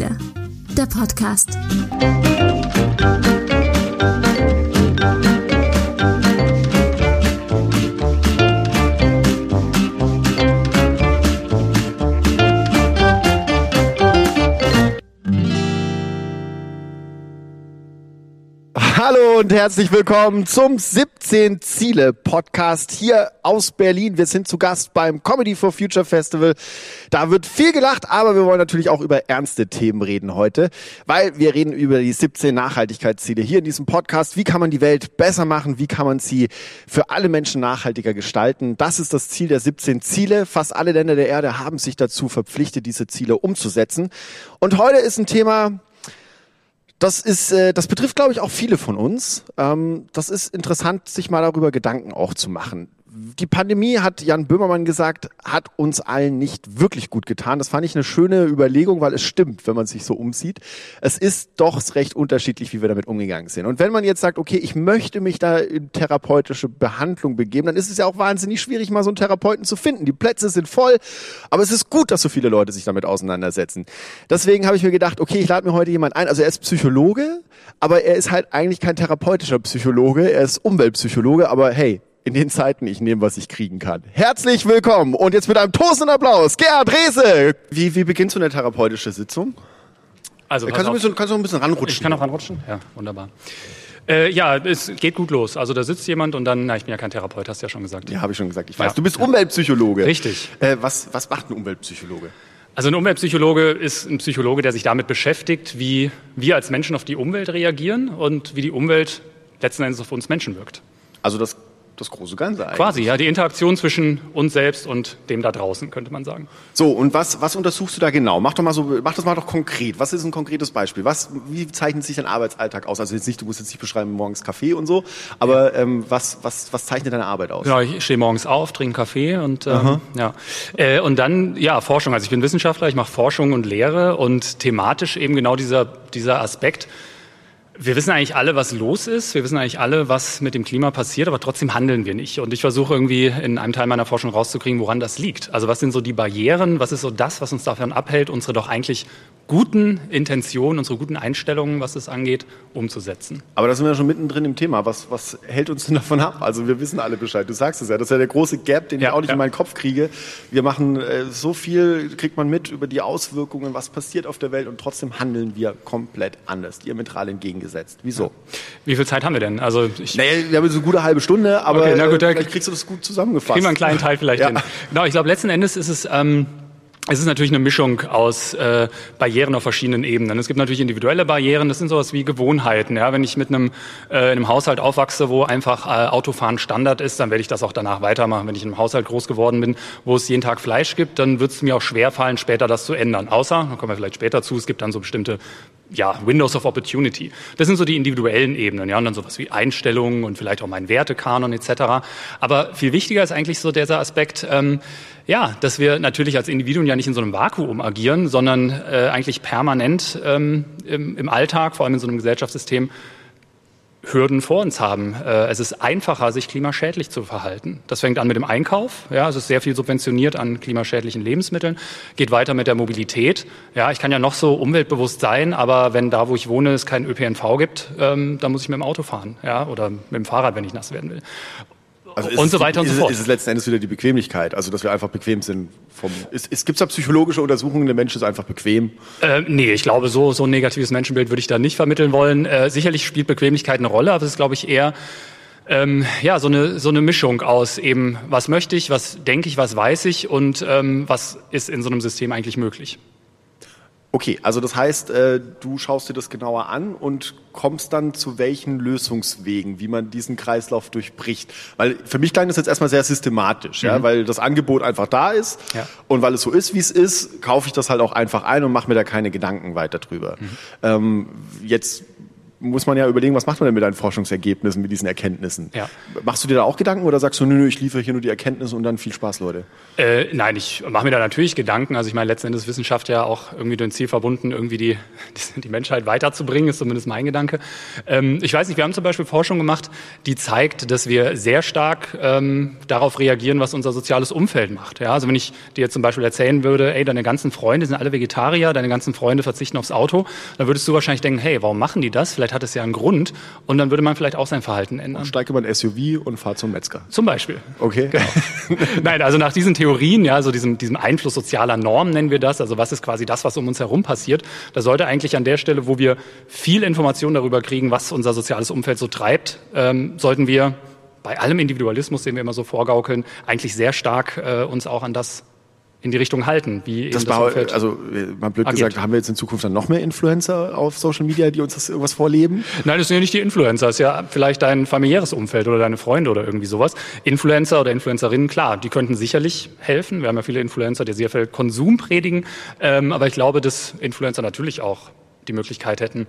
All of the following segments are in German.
Ziele, der Podcast. Und herzlich willkommen zum 17 Ziele Podcast hier aus Berlin. Wir sind zu Gast beim Comedy for Future Festival. Da wird viel gelacht, aber wir wollen natürlich auch über ernste Themen reden heute, weil wir reden über die 17 Nachhaltigkeitsziele hier in diesem Podcast. Wie kann man die Welt besser machen? Wie kann man sie für alle Menschen nachhaltiger gestalten? Das ist das Ziel der 17 Ziele. Fast alle Länder der Erde haben sich dazu verpflichtet, diese Ziele umzusetzen. Und heute ist ein Thema, das ist, äh, das betrifft, glaube ich, auch viele von uns. Ähm, das ist interessant, sich mal darüber Gedanken auch zu machen die Pandemie, hat Jan Böhmermann gesagt, hat uns allen nicht wirklich gut getan. Das fand ich eine schöne Überlegung, weil es stimmt, wenn man sich so umsieht. Es ist doch recht unterschiedlich, wie wir damit umgegangen sind. Und wenn man jetzt sagt, okay, ich möchte mich da in therapeutische Behandlung begeben, dann ist es ja auch wahnsinnig schwierig, mal so einen Therapeuten zu finden. Die Plätze sind voll, aber es ist gut, dass so viele Leute sich damit auseinandersetzen. Deswegen habe ich mir gedacht, okay, ich lade mir heute jemand ein. Also er ist Psychologe, aber er ist halt eigentlich kein therapeutischer Psychologe, er ist Umweltpsychologe, aber hey, in den Zeiten, ich nehme, was ich kriegen kann. Herzlich willkommen und jetzt mit einem tosenden Applaus, Gerhard Rehse. Wie, wie beginnt so eine therapeutische Sitzung? Also, kannst, du ein bisschen, kannst du ein bisschen ranrutschen? Ich kann auch ranrutschen? Ja, wunderbar. Äh, ja, es geht gut los. Also da sitzt jemand und dann, na, ich bin ja kein Therapeut, hast du ja schon gesagt. Ja, habe ich schon gesagt. Ich weiß, ja. du bist Umweltpsychologe. Richtig. Äh, was, was macht ein Umweltpsychologe? Also ein Umweltpsychologe ist ein Psychologe, der sich damit beschäftigt, wie wir als Menschen auf die Umwelt reagieren und wie die Umwelt letzten Endes auf uns Menschen wirkt. Also das das große Ganze eigentlich. Quasi, ja, die Interaktion zwischen uns selbst und dem da draußen, könnte man sagen. So, und was, was untersuchst du da genau? Mach doch mal so, mach das mal doch konkret. Was ist ein konkretes Beispiel? Was, wie zeichnet sich dein Arbeitsalltag aus? Also jetzt nicht, du musst jetzt nicht beschreiben, morgens Kaffee und so, aber ähm, was, was, was zeichnet deine Arbeit aus? Genau, ich stehe morgens auf, trinke Kaffee und ähm, ja. Äh, und dann, ja, Forschung. Also ich bin Wissenschaftler, ich mache Forschung und Lehre und thematisch eben genau dieser, dieser Aspekt, wir wissen eigentlich alle, was los ist. Wir wissen eigentlich alle, was mit dem Klima passiert, aber trotzdem handeln wir nicht. Und ich versuche irgendwie in einem Teil meiner Forschung rauszukriegen, woran das liegt. Also was sind so die Barrieren? Was ist so das, was uns davon abhält, unsere doch eigentlich guten Intentionen, unsere guten Einstellungen, was es angeht, umzusetzen. Aber da sind wir ja schon mittendrin im Thema. Was, was hält uns denn davon ab? Also wir wissen alle Bescheid. Du sagst es ja. Das ist ja der große Gap, den ja, ich auch nicht ja. in meinen Kopf kriege. Wir machen äh, so viel, kriegt man mit über die Auswirkungen, was passiert auf der Welt und trotzdem handeln wir komplett anders, diametral entgegengesetzt. Wieso? Ja. Wie viel Zeit haben wir denn? Also ich naja, wir haben so eine gute halbe Stunde, aber okay, na gut, vielleicht kriegst du das gut zusammengefasst. Kriegen wir einen kleinen Teil vielleicht hin. Genau, ich glaube, letzten Endes ist es... Ähm, es ist natürlich eine Mischung aus äh, Barrieren auf verschiedenen Ebenen. Es gibt natürlich individuelle Barrieren, das sind sowas wie Gewohnheiten. Ja? Wenn ich mit einem, äh, in einem Haushalt aufwachse, wo einfach äh, Autofahren Standard ist, dann werde ich das auch danach weitermachen. Wenn ich in einem Haushalt groß geworden bin, wo es jeden Tag Fleisch gibt, dann wird es mir auch schwerfallen, später das zu ändern. Außer, da kommen wir vielleicht später zu, es gibt dann so bestimmte ja, Windows of Opportunity. Das sind so die individuellen Ebenen, ja, und dann sowas wie Einstellungen und vielleicht auch mein Wertekanon etc. Aber viel wichtiger ist eigentlich so dieser Aspekt, ähm, ja, dass wir natürlich als Individuen ja nicht in so einem Vakuum agieren, sondern äh, eigentlich permanent ähm, im, im Alltag, vor allem in so einem Gesellschaftssystem, Hürden vor uns haben. Äh, es ist einfacher, sich klimaschädlich zu verhalten. Das fängt an mit dem Einkauf. Ja, es ist sehr viel subventioniert an klimaschädlichen Lebensmitteln. Geht weiter mit der Mobilität. Ja, ich kann ja noch so umweltbewusst sein, aber wenn da, wo ich wohne, es keinen ÖPNV gibt, ähm, dann muss ich mit dem Auto fahren. Ja, oder mit dem Fahrrad, wenn ich nass werden will. Also und so weiter und so fort. Ist es letzten Endes wieder die Bequemlichkeit, also dass wir einfach bequem sind. Vom, ist, ist, Gibt es da psychologische Untersuchungen, der Mensch ist einfach bequem? Äh, nee, ich glaube, so, so ein negatives Menschenbild würde ich da nicht vermitteln wollen. Äh, sicherlich spielt Bequemlichkeit eine Rolle, aber es ist, glaube ich, eher ähm, ja, so eine, so eine Mischung aus eben, was möchte ich, was denke ich, was weiß ich und ähm, was ist in so einem System eigentlich möglich. Okay, also das heißt, äh, du schaust dir das genauer an und kommst dann zu welchen Lösungswegen, wie man diesen Kreislauf durchbricht. Weil für mich klang das jetzt erstmal sehr systematisch, mhm. ja, weil das Angebot einfach da ist ja. und weil es so ist, wie es ist, kaufe ich das halt auch einfach ein und mache mir da keine Gedanken weiter drüber. Mhm. Ähm, jetzt muss man ja überlegen, was macht man denn mit deinen Forschungsergebnissen, mit diesen Erkenntnissen? Ja. Machst du dir da auch Gedanken oder sagst du, nö, nö, ich liefere hier nur die Erkenntnisse und dann viel Spaß, Leute? Äh, nein, ich mache mir da natürlich Gedanken. Also ich meine, letzten Endes ist Wissenschaft ja auch irgendwie dem Ziel verbunden, irgendwie die, die Menschheit weiterzubringen, ist zumindest mein Gedanke. Ähm, ich weiß nicht, wir haben zum Beispiel Forschung gemacht, die zeigt, dass wir sehr stark ähm, darauf reagieren, was unser soziales Umfeld macht. Ja, also wenn ich dir zum Beispiel erzählen würde, ey, deine ganzen Freunde sind alle Vegetarier, deine ganzen Freunde verzichten aufs Auto, dann würdest du wahrscheinlich denken, hey, warum machen die das? Vielleicht hat es ja einen Grund und dann würde man vielleicht auch sein Verhalten ändern. Steige über ein SUV und fahr zum Metzger. Zum Beispiel. Okay. Genau. Nein, also nach diesen Theorien, ja, so diesem, diesem Einfluss sozialer Normen nennen wir das, also was ist quasi das, was um uns herum passiert, da sollte eigentlich an der Stelle, wo wir viel Information darüber kriegen, was unser soziales Umfeld so treibt, ähm, sollten wir bei allem Individualismus, den wir immer so vorgaukeln, eigentlich sehr stark äh, uns auch an das in die Richtung halten, wie Das das war, Umfeld also äh, mal blöd agiert. gesagt, haben wir jetzt in Zukunft dann noch mehr Influencer auf Social Media, die uns das irgendwas vorleben? Nein, das sind ja nicht die Influencer, das ist ja vielleicht dein familiäres Umfeld oder deine Freunde oder irgendwie sowas. Influencer oder Influencerinnen, klar, die könnten sicherlich helfen. Wir haben ja viele Influencer, die sehr viel Konsum predigen. Ähm, aber ich glaube, dass Influencer natürlich auch die Möglichkeit hätten,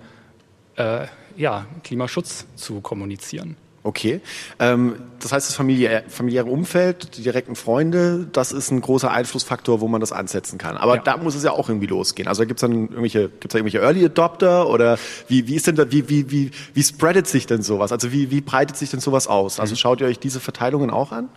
äh, ja, Klimaschutz zu kommunizieren. Okay. Ähm, das heißt, das familiä familiäre Umfeld, die direkten Freunde, das ist ein großer Einflussfaktor, wo man das ansetzen kann. Aber Ja. da muss es ja auch irgendwie losgehen. Also gibt es dann irgendwelche, gibt's da irgendwelche Early Adopter oder wie, wie ist denn da, wie, wie, wie, wie spreadet sich denn sowas? Also wie, wie breitet sich denn sowas aus? Mhm. Also schaut ihr euch diese Verteilungen auch an?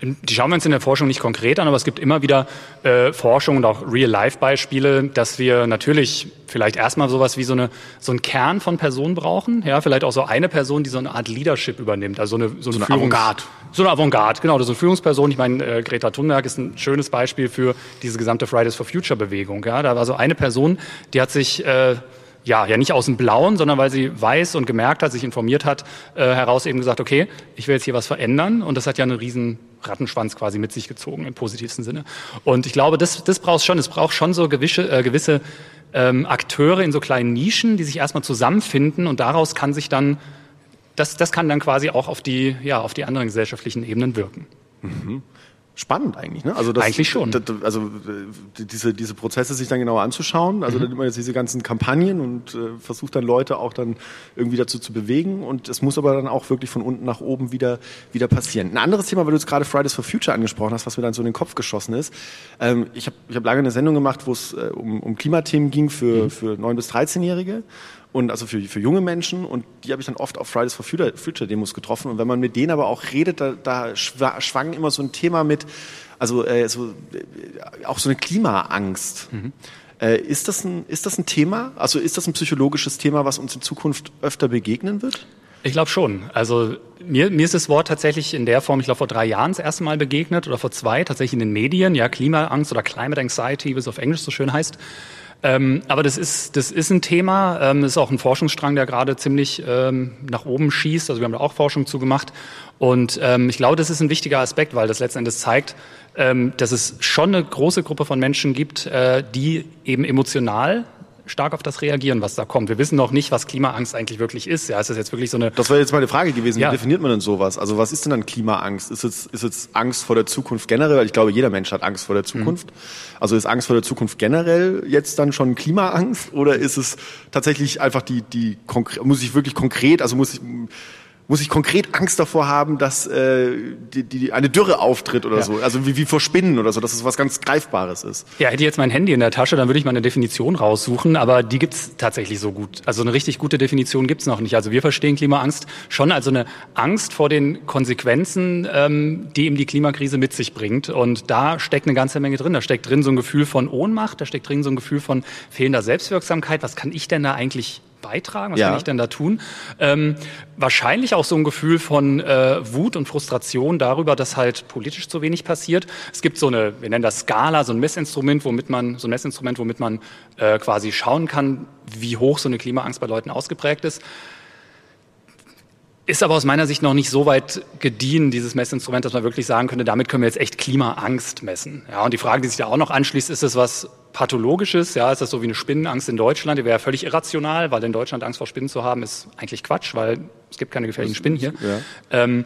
Die schauen wir uns in der Forschung nicht konkret an, aber es gibt immer wieder äh, Forschung und auch Real-Life-Beispiele, dass wir natürlich vielleicht erstmal sowas wie so, eine, so einen Kern von Personen brauchen. Ja, vielleicht auch so eine Person, die so eine Art Leadership übernimmt. Also so eine, so eine, eine Avantgarde. So eine Avantgarde, genau. Das ist eine Führungsperson. Ich meine, äh, Greta Thunberg ist ein schönes Beispiel für diese gesamte Fridays for Future-Bewegung. Ja, da war so eine Person, die hat sich... Äh, ja, ja nicht aus dem Blauen, sondern weil sie weiß und gemerkt hat, sich informiert hat, äh, heraus eben gesagt, okay, ich will jetzt hier was verändern und das hat ja einen riesen Rattenschwanz quasi mit sich gezogen im positivsten Sinne. Und ich glaube, das, das braucht schon, es braucht schon so gewisse, äh, gewisse ähm, Akteure in so kleinen Nischen, die sich erstmal zusammenfinden und daraus kann sich dann, das, das kann dann quasi auch auf die, ja, auf die anderen gesellschaftlichen Ebenen wirken. Spannend eigentlich, ne? Also das, Eigentlich schon. d- d- Also äh, diese, diese Prozesse sich dann genauer anzuschauen. Also dann nimmt man jetzt diese ganzen Kampagnen und äh, versucht dann Leute auch dann irgendwie dazu zu bewegen. Und es muss aber dann auch wirklich von unten nach oben wieder, wieder passieren. Ein anderes Thema, weil du jetzt gerade Fridays for Future angesprochen hast, was mir dann so in den Kopf geschossen ist. Ähm, ich habe ich hab lange eine Sendung gemacht, wo es äh, um, um Klimathemen ging für, für 9- bis 13-Jährige. Und also für, für junge Menschen und die habe ich dann oft auf Fridays for Future, Future Demos getroffen. Und wenn man mit denen aber auch redet, da, da schwa- schwang immer so ein Thema mit, also äh, so, äh, auch so eine Klimaangst. Äh, ist, das ein, ist das ein Thema? Also ist das ein psychologisches Thema, was uns in Zukunft öfter begegnen wird? Ich glaube schon. Also mir, mir ist das Wort tatsächlich in der Form, ich glaube vor drei Jahren das erste Mal begegnet oder vor zwei, tatsächlich in den Medien, ja, Klimaangst oder Climate Anxiety, wie es auf Englisch so schön heißt. Ähm, aber das ist, das ist ein Thema, ähm, ist auch ein Forschungsstrang, der gerade ziemlich ähm, nach oben schießt. Also wir haben da auch Forschung zu gemacht. Und ähm, ich glaube, das ist ein wichtiger Aspekt, weil das letzten Endes zeigt, ähm, dass es schon eine große Gruppe von Menschen gibt, äh, die eben emotional stark auf das reagieren, was da kommt. Wir wissen noch nicht, was Klimaangst eigentlich wirklich ist. Ja, ist das jetzt wirklich so eine Das wäre jetzt meine Frage gewesen. Ja. Wie definiert man denn sowas? Also was ist denn dann Klimaangst? Ist es, ist es Angst vor der Zukunft generell? Weil ich glaube, jeder Mensch hat Angst vor der Zukunft. Also ist Angst vor der Zukunft generell jetzt dann schon Klimaangst? Oder ist es tatsächlich einfach die, die muss ich wirklich konkret, also muss ich, muss ich konkret Angst davor haben, dass äh, die, die eine Dürre auftritt oder Ja. so? Also wie, wie vor Spinnen oder so, dass es was ganz Greifbares ist. Ja, hätte ich jetzt mein Handy in der Tasche, dann würde ich mal eine Definition raussuchen, aber die gibt's tatsächlich so gut. Also eine richtig gute Definition gibt's noch nicht. Also wir verstehen Klimaangst schon als so eine Angst vor den Konsequenzen, ähm, die eben die Klimakrise mit sich bringt. Und da steckt eine ganze Menge drin. Da steckt drin so ein Gefühl von Ohnmacht, da steckt drin so ein Gefühl von fehlender Selbstwirksamkeit. Was kann ich denn da eigentlich beitragen? Was Ja. kann ich denn da tun? Ähm, wahrscheinlich auch so ein Gefühl von äh, Wut und Frustration darüber, dass halt politisch zu wenig passiert. Es gibt so eine, wir nennen das Skala, so ein Messinstrument, womit man, so ein Messinstrument, womit man äh, quasi schauen kann, wie hoch so eine Klimaangst bei Leuten ausgeprägt ist. Ist aber aus meiner Sicht noch nicht so weit gediehen, dieses Messinstrument, dass man wirklich sagen könnte, damit können wir jetzt echt Klimaangst messen. Ja, und die Frage, die sich da auch noch anschließt, ist es was Pathologisches? Ja, ist das so wie eine Spinnenangst in Deutschland? Die wäre ja völlig irrational, weil in Deutschland Angst vor Spinnen zu haben, ist eigentlich Quatsch, weil es gibt keine gefährlichen Spinnen hier. ja. Ähm,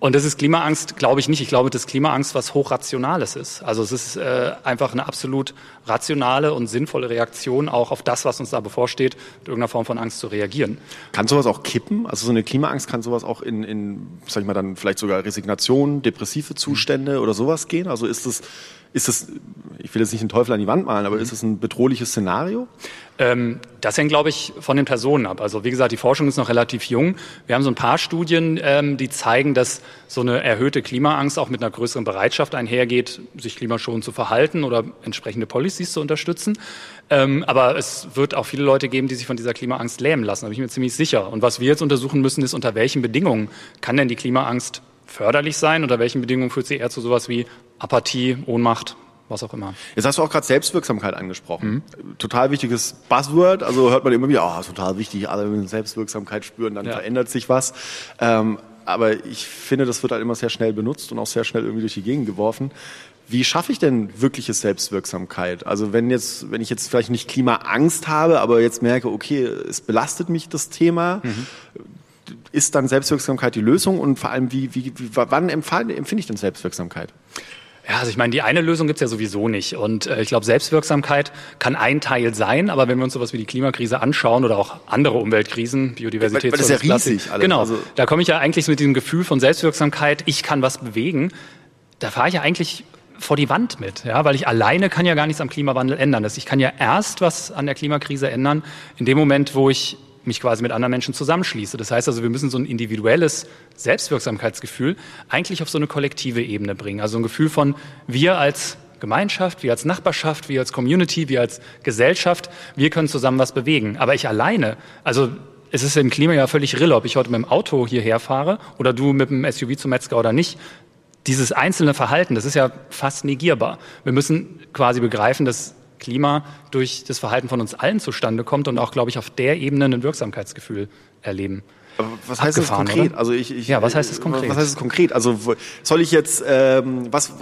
Und das ist Klimaangst, glaube ich nicht. Ich glaube, das ist Klimaangst was hochrationales ist. Also es ist äh, einfach eine absolut rationale und sinnvolle Reaktion auch auf das, was uns da bevorsteht, mit irgendeiner Form von Angst zu reagieren. Kann sowas auch kippen? Also so eine Klimaangst kann sowas auch in, in sag ich mal, dann vielleicht sogar Resignation, depressive Zustände oder sowas gehen? Also ist das ist das, ich will jetzt nicht den Teufel an die Wand malen, aber ist das ein bedrohliches Szenario? Ähm, das hängt, glaube ich, von den Personen ab. Also wie gesagt, die Forschung ist noch relativ jung. Wir haben so ein paar Studien, ähm, die zeigen, dass so eine erhöhte Klimaangst auch mit einer größeren Bereitschaft einhergeht, sich klimaschonend zu verhalten oder entsprechende Policies zu unterstützen. Ähm, aber es wird auch viele Leute geben, die sich von dieser Klimaangst lähmen lassen, da bin ich mir ziemlich sicher. Und was wir jetzt untersuchen müssen, ist, unter welchen Bedingungen kann denn die Klimaangst förderlich sein? Unter welchen Bedingungen führt sie eher zu sowas wie Apathie, Ohnmacht, was auch immer. Jetzt hast du auch gerade Selbstwirksamkeit angesprochen. Mhm. Total wichtiges Buzzword. Also hört man immer wieder, oh, total wichtig, alle wenn Selbstwirksamkeit spüren, dann ja. verändert sich was. Ähm, aber ich finde, das wird halt immer sehr schnell benutzt und auch sehr schnell irgendwie durch die Gegend geworfen. Wie schaffe ich denn wirkliche Selbstwirksamkeit? Also wenn jetzt, wenn ich jetzt vielleicht nicht Klimaangst habe, aber jetzt merke, okay, es belastet mich das Thema, mhm ist dann Selbstwirksamkeit die Lösung und vor allem, wie, wie, wie wann empfinde ich denn Selbstwirksamkeit? Ja, also ich meine, die eine Lösung gibt's ja sowieso nicht. Und äh, ich glaube, Selbstwirksamkeit kann ein Teil sein, aber wenn wir uns sowas wie die Klimakrise anschauen oder auch andere Umweltkrisen, Biodiversität, weil, weil das ist ja riesig. Alles. Genau, also da komme ich ja eigentlich mit diesem Gefühl von Selbstwirksamkeit, ich kann was bewegen. Da fahre ich ja eigentlich vor die Wand mit, ja, weil ich alleine kann ja gar nichts am Klimawandel ändern. Das, ich kann ja erst was an der Klimakrise ändern, in dem Moment, wo ich mich quasi mit anderen Menschen zusammenschließe. Das heißt also, wir müssen so ein individuelles Selbstwirksamkeitsgefühl eigentlich auf so eine kollektive Ebene bringen. Also ein Gefühl von wir als Gemeinschaft, wir als Nachbarschaft, wir als Community, wir als Gesellschaft, wir können zusammen was bewegen. Aber ich alleine, also es ist im Klima ja völlig rille, ob ich heute mit dem Auto hierher fahre oder du mit dem SUV zum Metzger oder nicht. Dieses einzelne Verhalten, das ist ja fast negierbar. Wir müssen quasi begreifen, dass Klima durch das Verhalten von uns allen zustande kommt und auch, glaube ich, auf der Ebene ein Wirksamkeitsgefühl erleben. Aber was heißt das konkret? Oder? Also ich, ich, ja, was heißt das konkret? Was heißt das konkret? Also soll ich jetzt, ähm, was,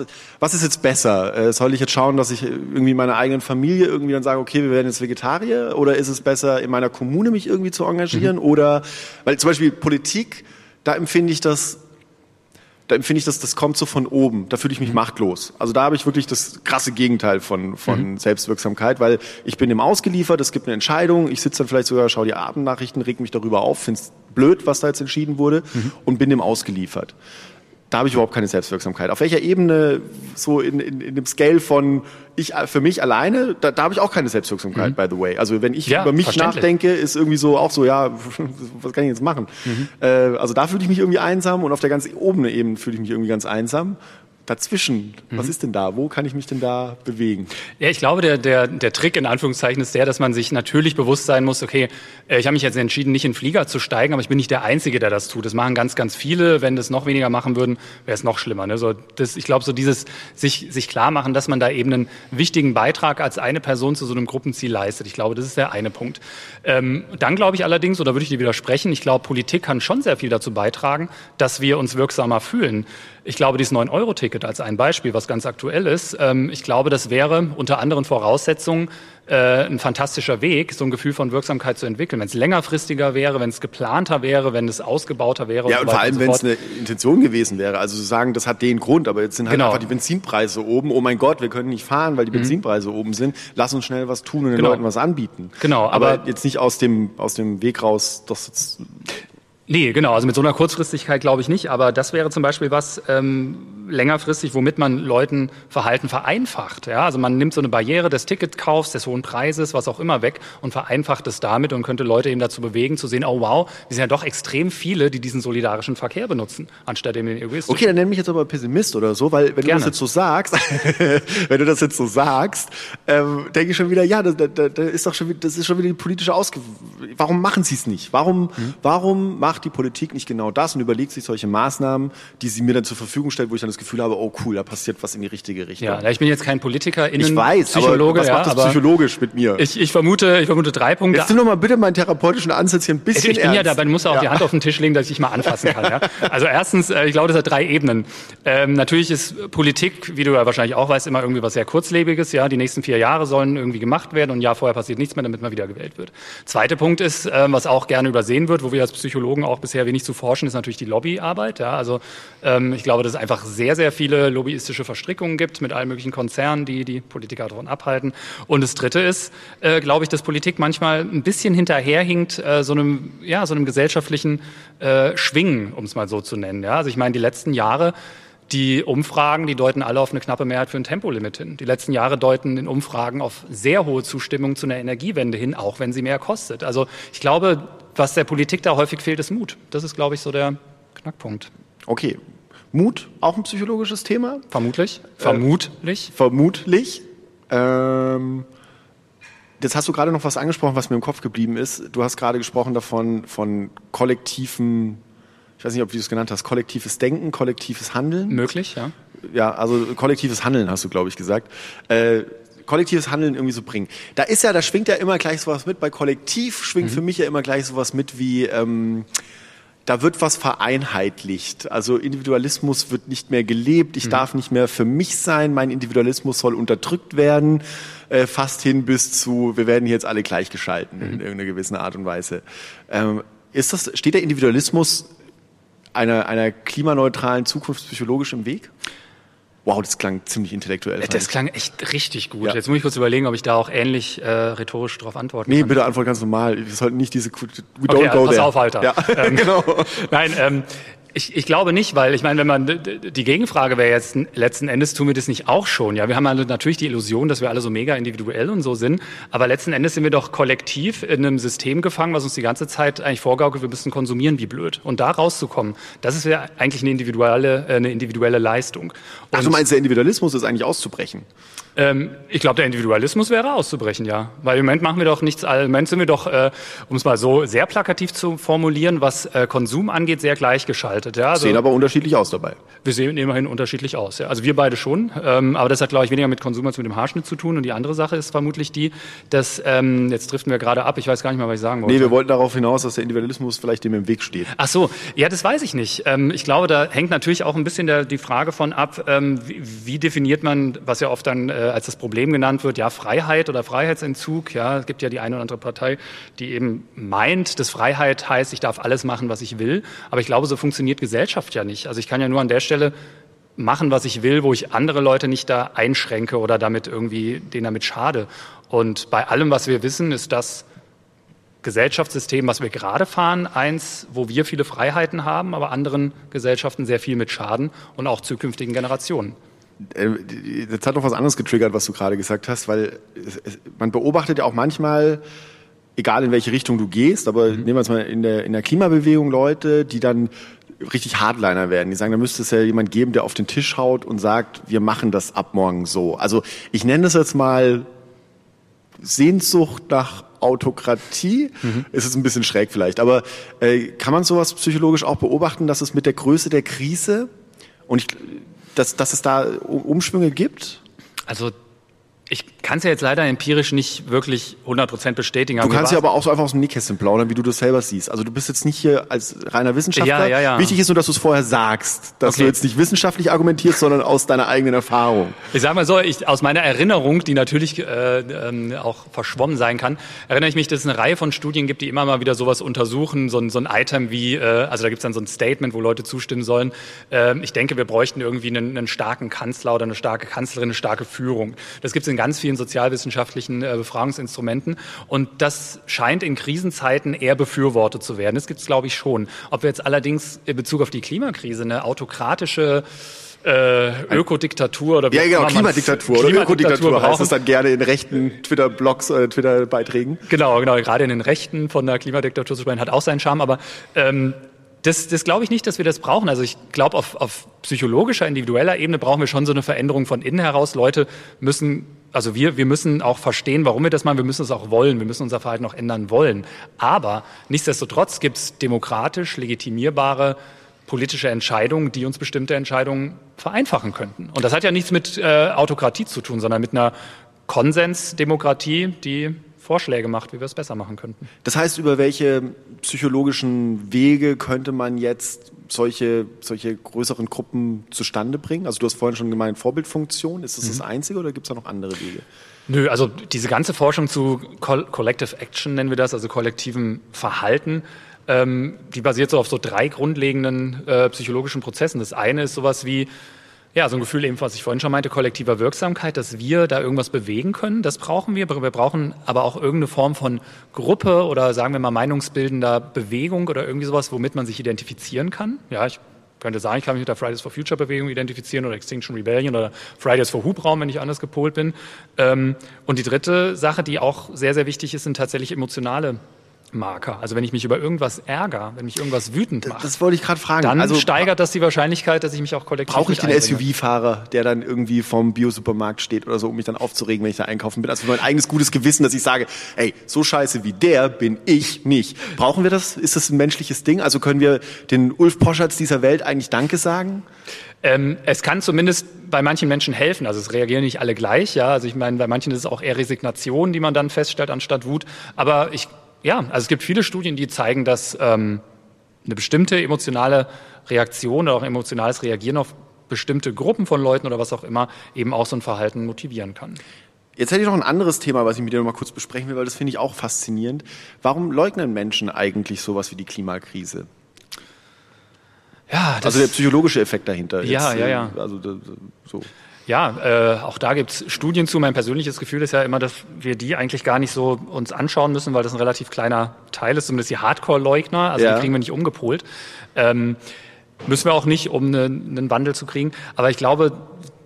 was ist jetzt besser? Äh, soll ich jetzt schauen, dass ich irgendwie in meiner eigenen Familie irgendwie dann sage, okay, wir werden jetzt Vegetarier? Oder ist es besser, in meiner Kommune mich irgendwie zu engagieren? Mhm. Oder, weil zum Beispiel Politik, da empfinde ich das da empfinde ich, dass das kommt so von oben. Da fühle ich mich mhm. machtlos. Also da habe ich wirklich das krasse Gegenteil von, von mhm. Selbstwirksamkeit, weil ich bin dem ausgeliefert, es gibt eine Entscheidung, ich sitze dann vielleicht sogar, schaue die Abendnachrichten, reg mich darüber auf, finde es blöd, was da jetzt entschieden wurde mhm. und bin dem ausgeliefert da habe ich überhaupt keine Selbstwirksamkeit. Auf welcher Ebene, so in, in, in dem Scale von ich für mich alleine, da, da habe ich auch keine Selbstwirksamkeit, mhm. by the way. Also wenn ich ja, über mich nachdenke, ist irgendwie so auch so, ja, was kann ich jetzt machen? Mhm. Äh, also da fühle ich mich irgendwie einsam und auf der ganz oberen Ebene fühle ich mich irgendwie ganz einsam dazwischen? Mhm. Was ist denn da? Wo kann ich mich denn da bewegen? Ja, ich glaube, der, der, der Trick in Anführungszeichen ist der, dass man sich natürlich bewusst sein muss, okay, äh, ich habe mich jetzt entschieden, nicht in Flieger zu steigen, aber ich bin nicht der Einzige, der das tut. Das machen ganz, ganz viele. Wenn das noch weniger machen würden, wäre es noch schlimmer. Ne? So, das, ich glaube, so dieses sich, sich klar machen, dass man da eben einen wichtigen Beitrag als eine Person zu so einem Gruppenziel leistet. Ich glaube, das ist der eine Punkt. Ähm, dann glaube ich allerdings, oder würde ich dir widersprechen, ich glaube, Politik kann schon sehr viel dazu beitragen, dass wir uns wirksamer fühlen. Ich glaube, dieses 9-Euro-Ticket als ein Beispiel, was ganz aktuell ist, ähm, ich glaube, das wäre unter anderen Voraussetzungen äh, ein fantastischer Weg, so ein Gefühl von Wirksamkeit zu entwickeln. Wenn es längerfristiger wäre, wenn es geplanter wäre, wenn es ausgebauter wäre. Ja, und, so vor allem, wenn es eine Intention gewesen wäre. Also zu sagen, das hat den Grund, aber jetzt sind halt genau. einfach die Benzinpreise oben. Oh mein Gott, wir können nicht fahren, weil die mhm. Benzinpreise mhm. oben sind. Lass uns schnell was tun und den genau. Leuten was anbieten. Genau. Aber, aber, jetzt nicht aus dem, aus dem Weg raus, das Nee, genau. Also mit so einer Kurzfristigkeit glaube ich nicht. Aber das wäre zum Beispiel was ähm, längerfristig, womit man Leuten Verhalten vereinfacht. Ja? Also man nimmt so eine Barriere des Ticketkaufs, des hohen Preises, was auch immer weg und vereinfacht es damit und könnte Leute eben dazu bewegen, zu sehen, oh wow, wir sind ja doch extrem viele, die diesen solidarischen Verkehr benutzen, anstatt den egoistischen. Okay, dann nenn mich jetzt aber Pessimist oder so, weil wenn Gerne. du das jetzt so sagst, wenn du das jetzt so sagst, ähm, denke ich schon wieder, ja, da, da, da ist doch schon, wieder, das ist schon wieder die politische Ausge... Warum machen sie es nicht? Warum, mhm. warum macht die Politik nicht genau das und überlegt sich solche Maßnahmen, die sie mir dann zur Verfügung stellt, wo ich dann das Gefühl habe, oh cool, da passiert was in die richtige Richtung. Ja, ich bin jetzt kein Politiker, innen ich weiß, Psychologe, aber was macht ja, das psychologisch mit mir? Ich, ich vermute, ich vermute drei Punkte. Jetzt nimm doch mal bitte meinen therapeutischen Ansatz hier ein bisschen Ich bin ernst. ja dabei, muss auch Ja. die Hand auf den Tisch legen, dass ich mal anfassen kann. Ja? Also erstens, äh, ich glaube, das hat drei Ebenen. Ähm, natürlich ist Politik, wie du ja wahrscheinlich auch weißt, immer irgendwie was sehr kurzlebiges. Ja, die nächsten vier Jahre sollen irgendwie gemacht werden und ein Jahr vorher passiert nichts mehr, damit man wieder gewählt wird. Zweiter Punkt ist, ähm, was auch gerne übersehen wird, wo wir als Psychologen auch bisher wenig zu forschen, ist natürlich die Lobbyarbeit. Ja? Also ähm, ich glaube, dass es einfach sehr, sehr viele lobbyistische Verstrickungen gibt mit allen möglichen Konzernen, die die Politiker davon abhalten. Und das Dritte ist, äh, glaube ich, dass Politik manchmal ein bisschen hinterherhinkt äh, so einem, ja, so einem gesellschaftlichen äh, Schwingen, um es mal so zu nennen. Ja? Also ich meine, die letzten Jahre die Umfragen, die deuten alle auf eine knappe Mehrheit für ein Tempolimit hin. Die letzten Jahre deuten in Umfragen auf sehr hohe Zustimmung zu einer Energiewende hin, auch wenn sie mehr kostet. Also ich glaube, was der Politik da häufig fehlt, ist Mut. Das ist, glaube ich, so der Knackpunkt. Okay. Mut, auch ein psychologisches Thema? Vermutlich. Vermutlich. Vermutlich. Ähm, jetzt hast du gerade noch was angesprochen, was mir im Kopf geblieben ist. Du hast gerade gesprochen davon, von kollektiven, ich weiß nicht, ob du es genannt hast, kollektives Denken, kollektives Handeln. Möglich, ja. Ja, also kollektives Handeln hast du, glaube ich, gesagt. Äh, kollektives Handeln irgendwie so bringen. Da ist ja, da schwingt ja immer gleich sowas mit. Bei Kollektiv schwingt für mich ja immer gleich sowas mit wie, ähm, da wird was vereinheitlicht. Also Individualismus wird nicht mehr gelebt. Ich darf nicht mehr für mich sein. Mein Individualismus soll unterdrückt werden. Äh, fast hin bis zu, wir werden hier jetzt alle gleichgeschalten in irgendeiner gewissen Art und Weise. Ähm, ist das, steht der Individualismus einer, einer klimaneutralen Zukunft psychologisch im Weg? Wow, das klang ziemlich intellektuell. Das klang echt richtig gut. Ja. Jetzt muss ich kurz überlegen, ob ich da auch ähnlich äh, rhetorisch darauf antworten Nee, kann. bitte antwort ganz normal. Wir sollten nicht diese, we don't Okay, go pass there. auf, Alter. Ja, Ähm, genau. Nein, ähm, ich, ich glaube nicht, weil ich meine, wenn man die Gegenfrage wäre jetzt letzten Endes tun wir das nicht auch schon. Ja, wir haben natürlich die Illusion, dass wir alle so mega individuell und so sind, aber letzten Endes sind wir doch kollektiv in einem System gefangen, was uns die ganze Zeit eigentlich vorgaukelt, wir müssen konsumieren wie blöd. Und da rauszukommen, das ist ja eigentlich eine individuelle, äh, eine individuelle Leistung. Ach, Und, du meinst, der Individualismus ist eigentlich auszubrechen? Ähm, ich glaube, der Individualismus wäre auszubrechen, ja. Weil im Moment machen wir doch nichts, im Moment sind wir doch, äh, um es mal so sehr plakativ zu formulieren, was äh, Konsum angeht, sehr gleichgeschaltet. Ja? Also, Sehen aber unterschiedlich aus dabei. wir sehen immerhin unterschiedlich aus. Ja. Also wir beide schon, ähm, aber das hat, glaube ich, weniger mit Konsum als mit dem Haarschnitt zu tun. Und die andere Sache ist vermutlich die, dass, ähm, jetzt driften wir gerade ab, ich weiß gar nicht mal, was ich sagen wollte. Nee, wir wollten darauf hinaus, dass der Individualismus vielleicht dem im Weg steht. Ach so, ja, das weiß ich nicht. Ähm, ich glaube, da hängt natürlich auch ein bisschen der, die Frage von ab, ähm, wie, wie definiert man, was ja oft dann äh, als das Problem genannt wird, ja, Freiheit oder Freiheitsentzug. Ja, es gibt ja die eine oder andere Partei, die eben meint, dass Freiheit heißt, ich darf alles machen, was ich will. Aber ich glaube, so funktioniert Gesellschaft ja nicht. Also ich kann ja nur an der Stelle machen, was ich will, wo ich andere Leute nicht da einschränke oder damit irgendwie denen damit schade. Und bei allem, was wir wissen, ist das Gesellschaftssystem, was wir gerade fahren, eins, wo wir viele Freiheiten haben, aber anderen Gesellschaften sehr viel mit Schaden und auch zukünftigen Generationen. Äh, Jetzt hat noch was anderes getriggert, was du gerade gesagt hast, weil es, es, man beobachtet ja auch manchmal, egal in welche Richtung du gehst, aber nehmen wir jetzt mal in der, in der Klimabewegung Leute, die dann richtig Hardliner werden. Die sagen, da müsste es ja jemand geben, der auf den Tisch haut und sagt, wir machen das ab morgen so. Also ich nenne das jetzt mal Sehnsucht nach Autokratie. Ist jetzt ein bisschen schräg vielleicht, aber äh, kann man sowas psychologisch auch beobachten, dass es mit der Größe der Krise und ich, dass, dass es da Umschwünge gibt? Also ich kann es ja jetzt leider empirisch nicht wirklich 100% bestätigen. Du kannst ja aber auch so einfach aus dem Nähkästchen plaudern, wie du das selber siehst. Also du bist jetzt nicht hier als reiner Wissenschaftler. Ja, ja, ja. Wichtig ist nur, dass du es vorher sagst, dass Okay. du jetzt nicht wissenschaftlich argumentierst, sondern aus deiner eigenen Erfahrung. Ich sage mal so, ich, aus meiner Erinnerung, die natürlich äh, ähm, auch verschwommen sein kann, erinnere ich mich, dass es eine Reihe von Studien gibt, die immer mal wieder sowas untersuchen, so ein, so ein Item wie, äh, also da gibt es dann so ein Statement, wo Leute zustimmen sollen. Ähm, ich denke, wir bräuchten irgendwie einen, einen starken Kanzler oder eine starke Kanzlerin, eine starke Führung. Das gibt es in ganz vielen sozialwissenschaftlichen äh, Befragungsinstrumenten und das scheint in Krisenzeiten eher befürwortet zu werden. Das gibt es, glaube ich, schon. Ob wir jetzt allerdings in Bezug auf die Klimakrise eine autokratische äh, Ökodiktatur oder wie Ja, genau, Klimadiktatur oder Ökodiktatur heißt brauchen. es dann gerne in rechten Twitter-Blogs oder Twitter-Beiträgen. Genau, genau. Gerade in den Rechten von der Klimadiktatur zu sprechen, hat auch seinen Charme. Aber ähm, das, das glaube ich nicht, dass wir das brauchen. Also ich glaube, auf, auf psychologischer, individueller Ebene brauchen wir schon so eine Veränderung von innen heraus. Leute müssen, also wir, wir müssen auch verstehen, warum wir das machen. Wir müssen es auch wollen. Wir müssen unser Verhalten auch ändern wollen. Aber nichtsdestotrotz gibt es demokratisch legitimierbare politische Entscheidungen, die uns bestimmte Entscheidungen vereinfachen könnten. Und das hat ja nichts mit äh, Autokratie zu tun, sondern mit einer Konsensdemokratie, die Vorschläge macht, wie wir es besser machen könnten. Das heißt, über welche psychologischen Wege könnte man jetzt solche, solche größeren Gruppen zustande bringen? Also du hast vorhin schon gemeint, Vorbildfunktion. Ist das mhm. das Einzige oder gibt es da noch andere Wege? Nö, also diese ganze Forschung zu Collective Action nennen wir das, also kollektivem Verhalten, ähm, die basiert so auf so drei grundlegenden äh, psychologischen Prozessen. Das eine ist sowas wie ja, so ein Gefühl eben, was ich vorhin schon meinte, kollektiver Wirksamkeit, dass wir da irgendwas bewegen können, das brauchen wir. Wir brauchen aber auch irgendeine Form von Gruppe oder sagen wir mal meinungsbildender Bewegung oder irgendwie sowas, womit man sich identifizieren kann. Ja, ich könnte sagen, ich kann mich mit der Fridays for Future Bewegung identifizieren oder Extinction Rebellion oder Fridays for Hubraum, wenn ich anders gepolt bin. Ähm, und die dritte Sache, die auch sehr, sehr wichtig ist, sind tatsächlich emotionale Marker. Also wenn ich mich über irgendwas ärgere, wenn mich irgendwas wütend macht. Das wollte ich gerade fragen. Dann also, steigert das die Wahrscheinlichkeit, dass ich mich auch kollektiv Brauche ich den SUV-Fahrer, der dann irgendwie vom Biosupermarkt steht oder so, um mich dann aufzuregen, wenn ich da einkaufen bin? Also für mein eigenes gutes Gewissen, dass ich sage, ey, so scheiße wie der bin ich nicht. Brauchen wir das? Ist das ein menschliches Ding? Also können wir den Ulf Poschards dieser Welt eigentlich Danke sagen? Ähm, es kann zumindest bei manchen Menschen helfen. Also es reagieren nicht alle gleich, ja. Also ich meine, bei manchen ist es auch eher Resignation, die man dann feststellt, anstatt Wut. Aber ich ja, also es gibt viele Studien, die zeigen, dass ähm, eine bestimmte emotionale Reaktion oder auch emotionales Reagieren auf bestimmte Gruppen von Leuten oder was auch immer eben auch so ein Verhalten motivieren kann. Jetzt hätte ich noch ein anderes Thema, was ich mit dir noch mal kurz besprechen will, weil das finde ich auch faszinierend. Warum leugnen Menschen eigentlich sowas wie die Klimakrise? Ja, also der psychologische Effekt dahinter. Ja, jetzt, ja, ja. Also so. Ja, äh, auch da gibt es Studien zu. Mein persönliches Gefühl ist ja immer, dass wir die eigentlich gar nicht so uns anschauen müssen, weil das ein relativ kleiner Teil ist, zumindest die Hardcore-Leugner, also ja. die kriegen wir nicht umgepolt. Ähm, müssen wir auch nicht, um ne, einen Wandel zu kriegen. Aber ich glaube,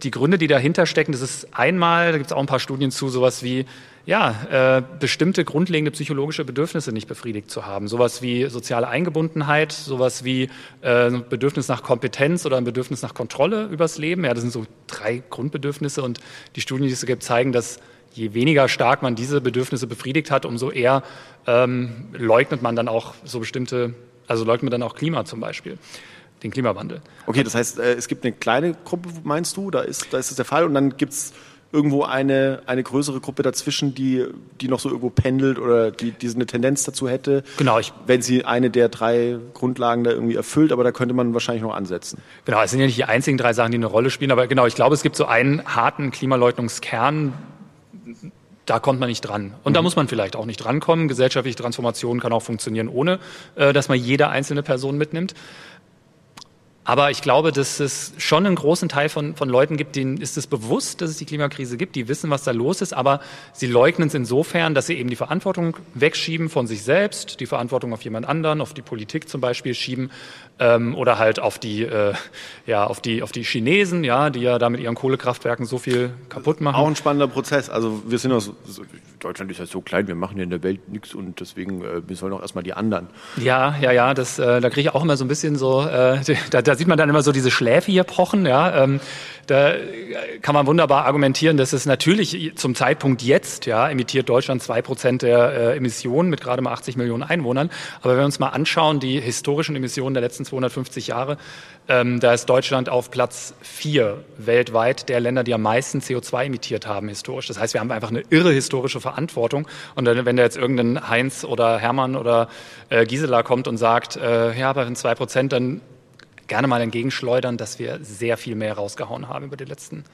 die Gründe, die dahinter stecken, das ist einmal, da gibt es auch ein paar Studien zu, sowas wie ja, äh, bestimmte grundlegende psychologische Bedürfnisse nicht befriedigt zu haben. Sowas wie soziale Eingebundenheit, sowas wie äh, ein Bedürfnis nach Kompetenz oder ein Bedürfnis nach Kontrolle übers Leben. Ja, das sind so drei Grundbedürfnisse und die Studien, die es gibt, zeigen, dass je weniger stark man diese Bedürfnisse befriedigt hat, umso eher ähm, leugnet man dann auch so bestimmte, also leugnet man dann auch Klima zum Beispiel den Klimawandel. Okay, das heißt, äh, es gibt eine kleine Gruppe, meinst du, da ist, da ist das der Fall und dann gibt es irgendwo eine, eine größere Gruppe dazwischen, die, die noch so irgendwo pendelt oder die, die eine Tendenz dazu hätte, genau, ich, wenn sie eine der drei Grundlagen da irgendwie erfüllt, aber da könnte man wahrscheinlich noch ansetzen. Genau, es sind ja nicht die einzigen drei Sachen, die eine Rolle spielen, aber genau, ich glaube, es gibt so einen harten Klimaleugnungskern, da kommt man nicht dran. Und mhm. da muss man vielleicht auch nicht drankommen. Gesellschaftliche Transformation kann auch funktionieren, ohne äh, dass man jede einzelne Person mitnimmt. Aber ich glaube, dass es schon einen großen Teil von, von Leuten gibt, denen ist es bewusst, dass es die Klimakrise gibt, die wissen, was da los ist, aber sie leugnen es insofern, dass sie eben die Verantwortung wegschieben von sich selbst, die Verantwortung auf jemand anderen, auf die Politik zum Beispiel schieben ähm, oder halt auf die, äh, ja, auf die, auf die Chinesen, ja, die ja da mit ihren Kohlekraftwerken so viel kaputt machen. Auch ein spannender Prozess. Also wir sind aus, Deutschland ist ja so klein, wir machen ja in der Welt nichts und deswegen äh, wir sollen auch erstmal die anderen. Ja, ja, ja, das, äh, da kriege ich auch immer so ein bisschen so, äh, da, da sieht man dann immer so diese Schläfe hier pochen, ja. Ähm, da kann man wunderbar argumentieren, dass es natürlich zum Zeitpunkt jetzt, ja, emittiert Deutschland zwei Prozent der äh, Emissionen mit gerade mal 80 Millionen Einwohnern. Aber wenn wir uns mal anschauen, die historischen Emissionen der letzten 250 Jahre, ähm, da ist Deutschland auf Platz vier weltweit der Länder, die am meisten CO2 emittiert haben historisch. Das heißt, wir haben einfach eine irre historische Verantwortung. Und wenn da jetzt irgendein Heinz oder Hermann oder äh, Gisela kommt und sagt, äh, ja, wenn zwei Prozent, dann gerne mal entgegenschleudern, dass wir sehr viel mehr rausgehauen haben über die letzten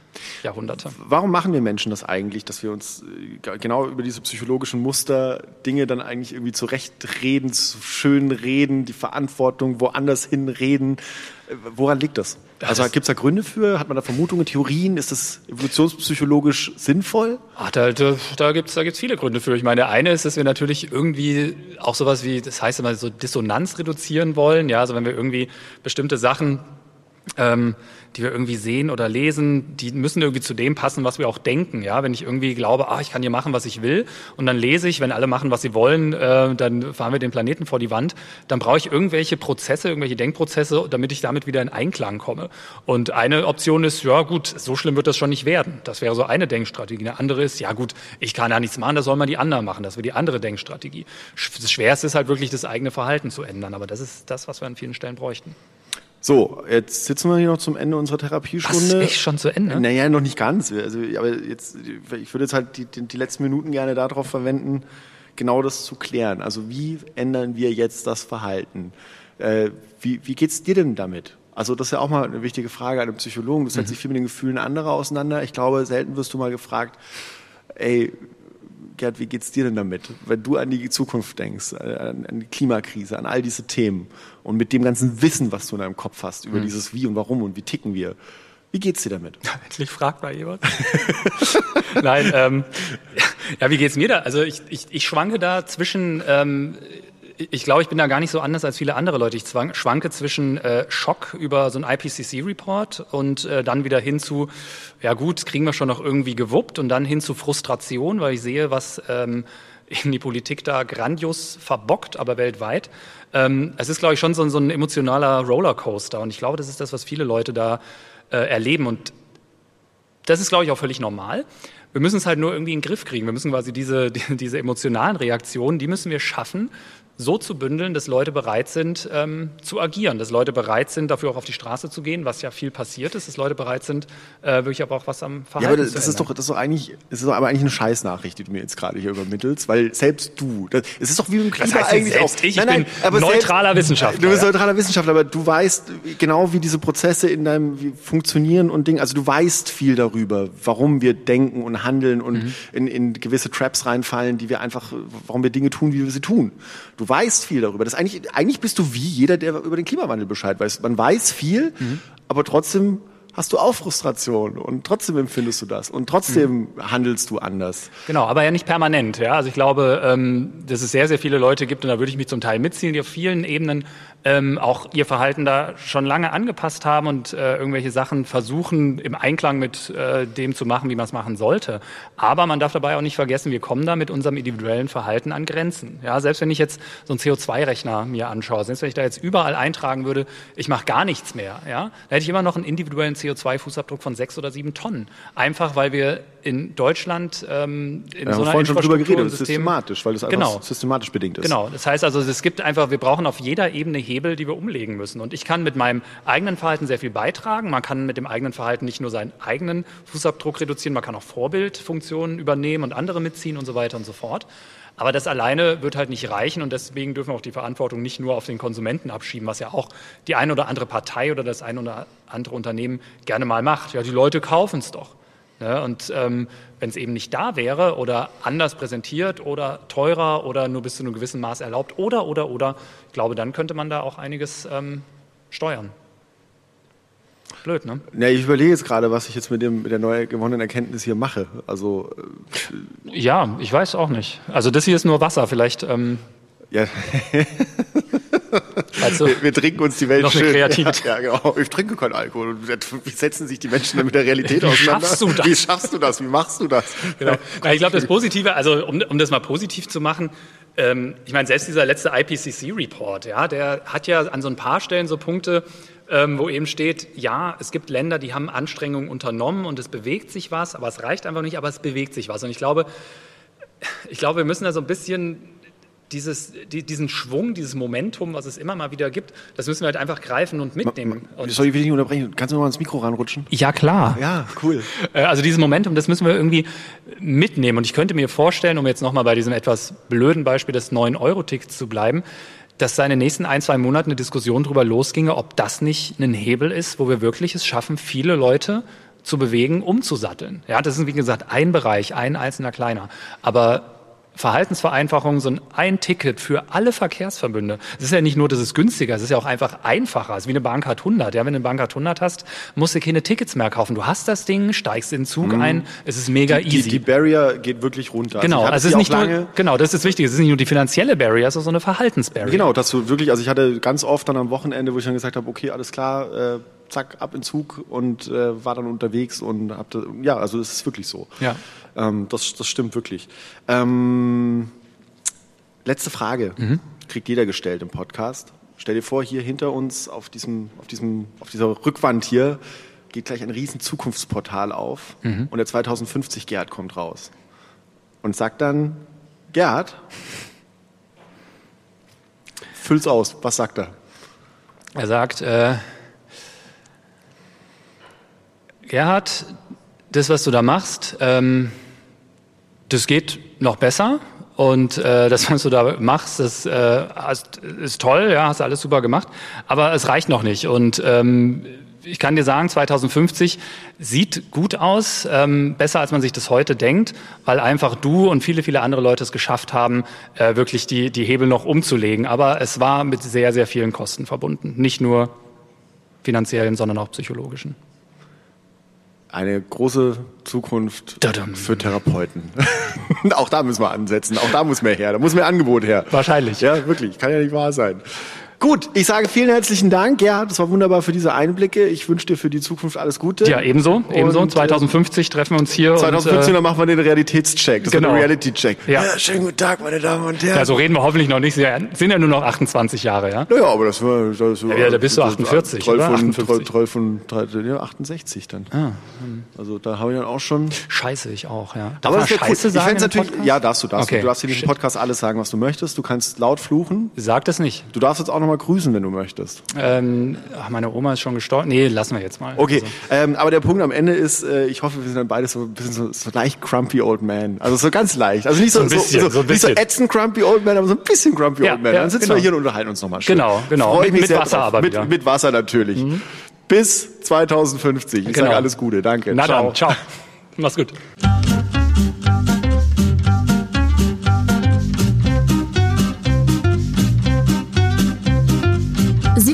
Jahrhunderte. Warum machen wir Menschen das eigentlich, dass wir uns äh, genau über diese psychologischen Muster Dinge dann eigentlich irgendwie zurechtreden, zu schön reden, die Verantwortung woanders hinreden? Äh, woran liegt das? Also gibt es da Gründe für? Hat man da Vermutungen, Theorien? Ist das evolutionspsychologisch sinnvoll? Ach, da da, da gibt es da gibt's viele Gründe für. Ich meine, der eine ist, dass wir natürlich irgendwie auch sowas wie, das heißt immer so Dissonanz reduzieren wollen. Ja, also wenn wir irgendwie bestimmte Sachen ähm, die wir irgendwie sehen oder lesen, die müssen irgendwie zu dem passen, was wir auch denken. Ja, wenn ich irgendwie glaube, ah, ich kann hier machen, was ich will, und dann lese ich, wenn alle machen, was sie wollen, äh, dann fahren wir den Planeten vor die Wand. Dann brauche ich irgendwelche Prozesse, irgendwelche Denkprozesse, damit ich damit wieder in Einklang komme. Und eine Option ist, ja gut, so schlimm wird das schon nicht werden. Das wäre so eine Denkstrategie. Eine andere ist, ja gut, ich kann da nichts machen, das soll mal die anderen machen. Das wäre die andere Denkstrategie. Das Schwerste ist halt wirklich das eigene Verhalten zu ändern. Aber das ist das, was wir an vielen Stellen bräuchten. So, jetzt sitzen wir hier noch zum Ende unserer Therapiestunde. Was, echt schon zu Ende? Naja, noch nicht ganz. Also, aber jetzt, ich würde jetzt halt die, die, die letzten Minuten gerne darauf verwenden, genau das zu klären. Also wie ändern wir jetzt das Verhalten? Äh, wie, wie geht's dir denn damit? Also das ist ja auch mal eine wichtige Frage an einen Psychologen. Du setzt mhm. sich viel mit den Gefühlen anderer auseinander. Ich glaube, selten wirst du mal gefragt, ey, Gerd, wie geht's dir denn damit? Wenn du an die Zukunft denkst, äh, an, an die Klimakrise, an all diese Themen und mit dem ganzen Wissen, was du in deinem Kopf hast über mhm. dieses Wie und Warum und wie ticken wir, wie geht's dir damit? Endlich fragt mal jemand. Nein, ähm, ja, wie geht's mir da? Also ich, ich, ich schwanke da zwischen ähm, ich glaube, ich bin da gar nicht so anders als viele andere Leute. Ich zwang, schwanke zwischen äh, Schock über so einen IPCC-Report und äh, dann wieder hin zu, ja gut, kriegen wir schon noch irgendwie gewuppt und dann hin zu Frustration, weil ich sehe, was ähm, eben die Politik da grandios verbockt, aber weltweit. Ähm, es ist, glaube ich, schon so, so ein emotionaler Rollercoaster und ich glaube, das ist das, was viele Leute da äh, erleben und das ist, glaube ich, auch völlig normal. Wir müssen es halt nur irgendwie in den Griff kriegen. Wir müssen quasi diese, diese emotionalen Reaktionen, die müssen wir schaffen, so zu bündeln, dass Leute bereit sind ähm, zu agieren, dass Leute bereit sind, dafür auch auf die Straße zu gehen, was ja viel passiert ist, dass Leute bereit sind, äh, wirklich aber auch was am Verhalten ja, aber das, das ist doch, das ist doch eigentlich, das ist doch aber eigentlich eine Scheißnachricht, die du mir jetzt gerade hier übermittelst, weil selbst du, das, es ist doch wie im Klima das heißt eigentlich selbst auch. Ich, nein, nein, ich bin neutraler selbst, Wissenschaftler. Du bist neutraler Wissenschaftler, aber du weißt genau, wie diese Prozesse in deinem funktionieren und Ding. Also du weißt viel darüber, warum wir denken und handeln und mhm. in, in gewisse Traps reinfallen, die wir einfach, warum wir Dinge tun, wie wir sie tun. Du weißt viel darüber. Das eigentlich, eigentlich bist du wie jeder, der über den Klimawandel Bescheid weiß. Man weiß viel, mhm. aber trotzdem hast du auch Frustration und trotzdem empfindest du das und trotzdem mhm. handelst du anders. Genau, aber ja nicht permanent. Ja? Also ich glaube, ähm, dass es sehr, sehr viele Leute gibt und da würde ich mich zum Teil mitziehen, die auf vielen Ebenen ähm, auch ihr Verhalten da schon lange angepasst haben und äh, irgendwelche Sachen versuchen im Einklang mit äh, dem zu machen, wie man es machen sollte. Aber man darf dabei auch nicht vergessen, wir kommen da mit unserem individuellen Verhalten an Grenzen. Ja, selbst wenn ich jetzt so einen CO2-Rechner mir anschaue, selbst wenn ich da jetzt überall eintragen würde, ich mache gar nichts mehr, ja, da hätte ich immer noch einen individuellen CO2-Fußabdruck von sechs oder sieben Tonnen. Einfach weil wir in Deutschland ähm, in ja, so einer schon drüber geredet, systematisch, weil das einfach genau. systematisch bedingt ist. Genau, das heißt also, es gibt einfach, wir brauchen auf jeder Ebene Hebel, die wir umlegen müssen. Und ich kann mit meinem eigenen Verhalten sehr viel beitragen. Man kann mit dem eigenen Verhalten nicht nur seinen eigenen Fußabdruck reduzieren, man kann auch Vorbildfunktionen übernehmen und andere mitziehen und so weiter und so fort. Aber das alleine wird halt nicht reichen und deswegen dürfen wir auch die Verantwortung nicht nur auf den Konsumenten abschieben, was ja auch die eine oder andere Partei oder das eine oder andere Unternehmen gerne mal macht. Ja, die Leute kaufen es doch. Ne? Und ähm, wenn es eben nicht da wäre oder anders präsentiert oder teurer oder nur bis zu einem gewissen Maß erlaubt oder, oder, oder, ich glaube, dann könnte man da auch einiges ähm, steuern. Blöd, ne? Ja, ich überlege jetzt gerade, was ich jetzt mit, dem, mit der neu gewonnenen Erkenntnis hier mache. Also, äh, ja, ich weiß auch nicht. Also das hier ist nur Wasser, vielleicht. Ähm, ja. Also, wir, wir, trinken uns die Welt noch schön. Kreativität. Ja, ja, genau. Ich trinke keinen Alkohol. Wie setzen sich die Menschen dann mit der Realität Wie auseinander? Schaffst du das? Wie schaffst du das? Wie machst du das? Genau. Ja, ich glaube, das Positive, also um, um das mal positiv zu machen, ähm, ich meine, selbst dieser letzte IPCC-Report, ja, der hat ja an so ein paar Stellen so Punkte, ähm, wo eben steht, ja, es gibt Länder, die haben Anstrengungen unternommen und es bewegt sich was, aber es reicht einfach nicht, aber es bewegt sich was. Und ich glaube, ich glaube, wir müssen da so ein bisschen dieses, die, diesen Schwung, dieses Momentum, was es immer mal wieder gibt, das müssen wir halt einfach greifen und mitnehmen. Und Soll ich dich nicht unterbrechen? Kannst du mal ins Mikro ranrutschen? Ja, klar. Ja, cool. Äh, also dieses Momentum, das müssen wir irgendwie mitnehmen. Und ich könnte mir vorstellen, um jetzt nochmal bei diesem etwas blöden Beispiel des 9-Euro-Tickets zu bleiben, dass da in den nächsten ein, zwei Monaten eine Diskussion darüber losginge, ob das nicht ein Hebel ist, wo wir wirklich es schaffen, viele Leute zu bewegen, umzusatteln. Ja, das ist wie gesagt ein Bereich, ein einzelner kleiner. Aber Verhaltensvereinfachung, so ein Ticket für alle Verkehrsverbünde. Es ist ja nicht nur, dass es günstiger, es ist ja auch einfach einfacher. Es ist wie eine Bahncard 100. Ja, wenn du eine Bahncard 100 hast, musst du keine Tickets mehr kaufen. Du hast das Ding, steigst in den Zug mhm. ein, es ist mega die, easy. Die, die Barrier geht wirklich runter. Also genau, also, also es ist nicht nur, genau, das ist wichtig. Es ist nicht nur die finanzielle Barrier, es ist auch so eine Verhaltensbarrier. Genau, dass du wirklich, also ich hatte ganz oft dann am Wochenende, wo ich dann gesagt habe, okay, alles klar, äh, zack, ab in Zug und äh, war dann unterwegs und hab da, ja, also es ist wirklich so. Ja. Ähm, das, das stimmt wirklich. Ähm, letzte Frage. Mhm. Kriegt jeder gestellt im Podcast. Stell dir vor, hier hinter uns auf, diesem, auf, diesem, auf dieser Rückwand hier geht gleich ein riesen Zukunftsportal auf mhm. und der 2050 Gerd kommt raus und sagt dann, Gerd, füll's aus. Was sagt er? Er sagt, äh, Gerhard, das, was du da machst, ähm, das geht noch besser. Und äh, das, was du da machst, das äh, ist toll, ja, hast alles super gemacht, aber es reicht noch nicht. Und ähm, ich kann dir sagen, 2050 sieht gut aus, ähm, besser als man sich das heute denkt, weil einfach du und viele, viele andere Leute es geschafft haben, äh, wirklich die, die Hebel noch umzulegen. Aber es war mit sehr, sehr vielen Kosten verbunden. Nicht nur finanziellen, sondern auch psychologischen eine große Zukunft für Therapeuten. auch da müssen wir ansetzen, auch da muss mehr her, da muss mehr Angebot her. Wahrscheinlich. Ja, wirklich, kann ja nicht wahr sein. Gut, ich sage vielen herzlichen Dank. Ja, das war wunderbar für diese Einblicke. Ich wünsche dir für die Zukunft alles Gute. Ja, ebenso. Ebenso. Und, 2050 äh, treffen wir uns hier. 2050 und, äh, dann machen wir den Realitätscheck. Das genau. ist ein Reality-Check. Ja. ja. schönen guten Tag, meine Damen und Herren. Ja, so reden wir hoffentlich noch nicht. Sie sind ja nur noch 28 Jahre, ja? Naja, aber das war... Das war ja, da bist du 48, Troll von, 58. Troll, von, ja, 68 dann. Ah. Hm. Also da habe ich dann auch schon... Scheiße, ich auch, ja. Darf aber das Scheiße cool. sagen ich natürlich, Ja, darfst du, darfst okay. du. Du darfst in diesem Podcast alles sagen, was du möchtest. Du kannst laut fluchen. Sag das nicht. Du darfst jetzt auch nochmal grüßen, wenn du möchtest? Ähm, ach, meine Oma ist schon gestorben. Nee, lassen wir jetzt mal. Okay, also. ähm, aber der Punkt am Ende ist, äh, ich hoffe, wir sind dann beide so ein bisschen so, so leicht grumpy old man. Also so ganz leicht. Also nicht so, so, bisschen, so, so, so, nicht so ätzend grumpy old man, aber so ein bisschen grumpy ja, old man. Ja, dann sitzen genau. wir hier und unterhalten uns nochmal schön. Genau, genau. Freu mit, mit Wasser drauf. aber wieder. Mit, mit Wasser natürlich. Mhm. Bis 2050. Ich genau. sage alles Gute. Danke. Na ciao. dann, ciao. Mach's gut.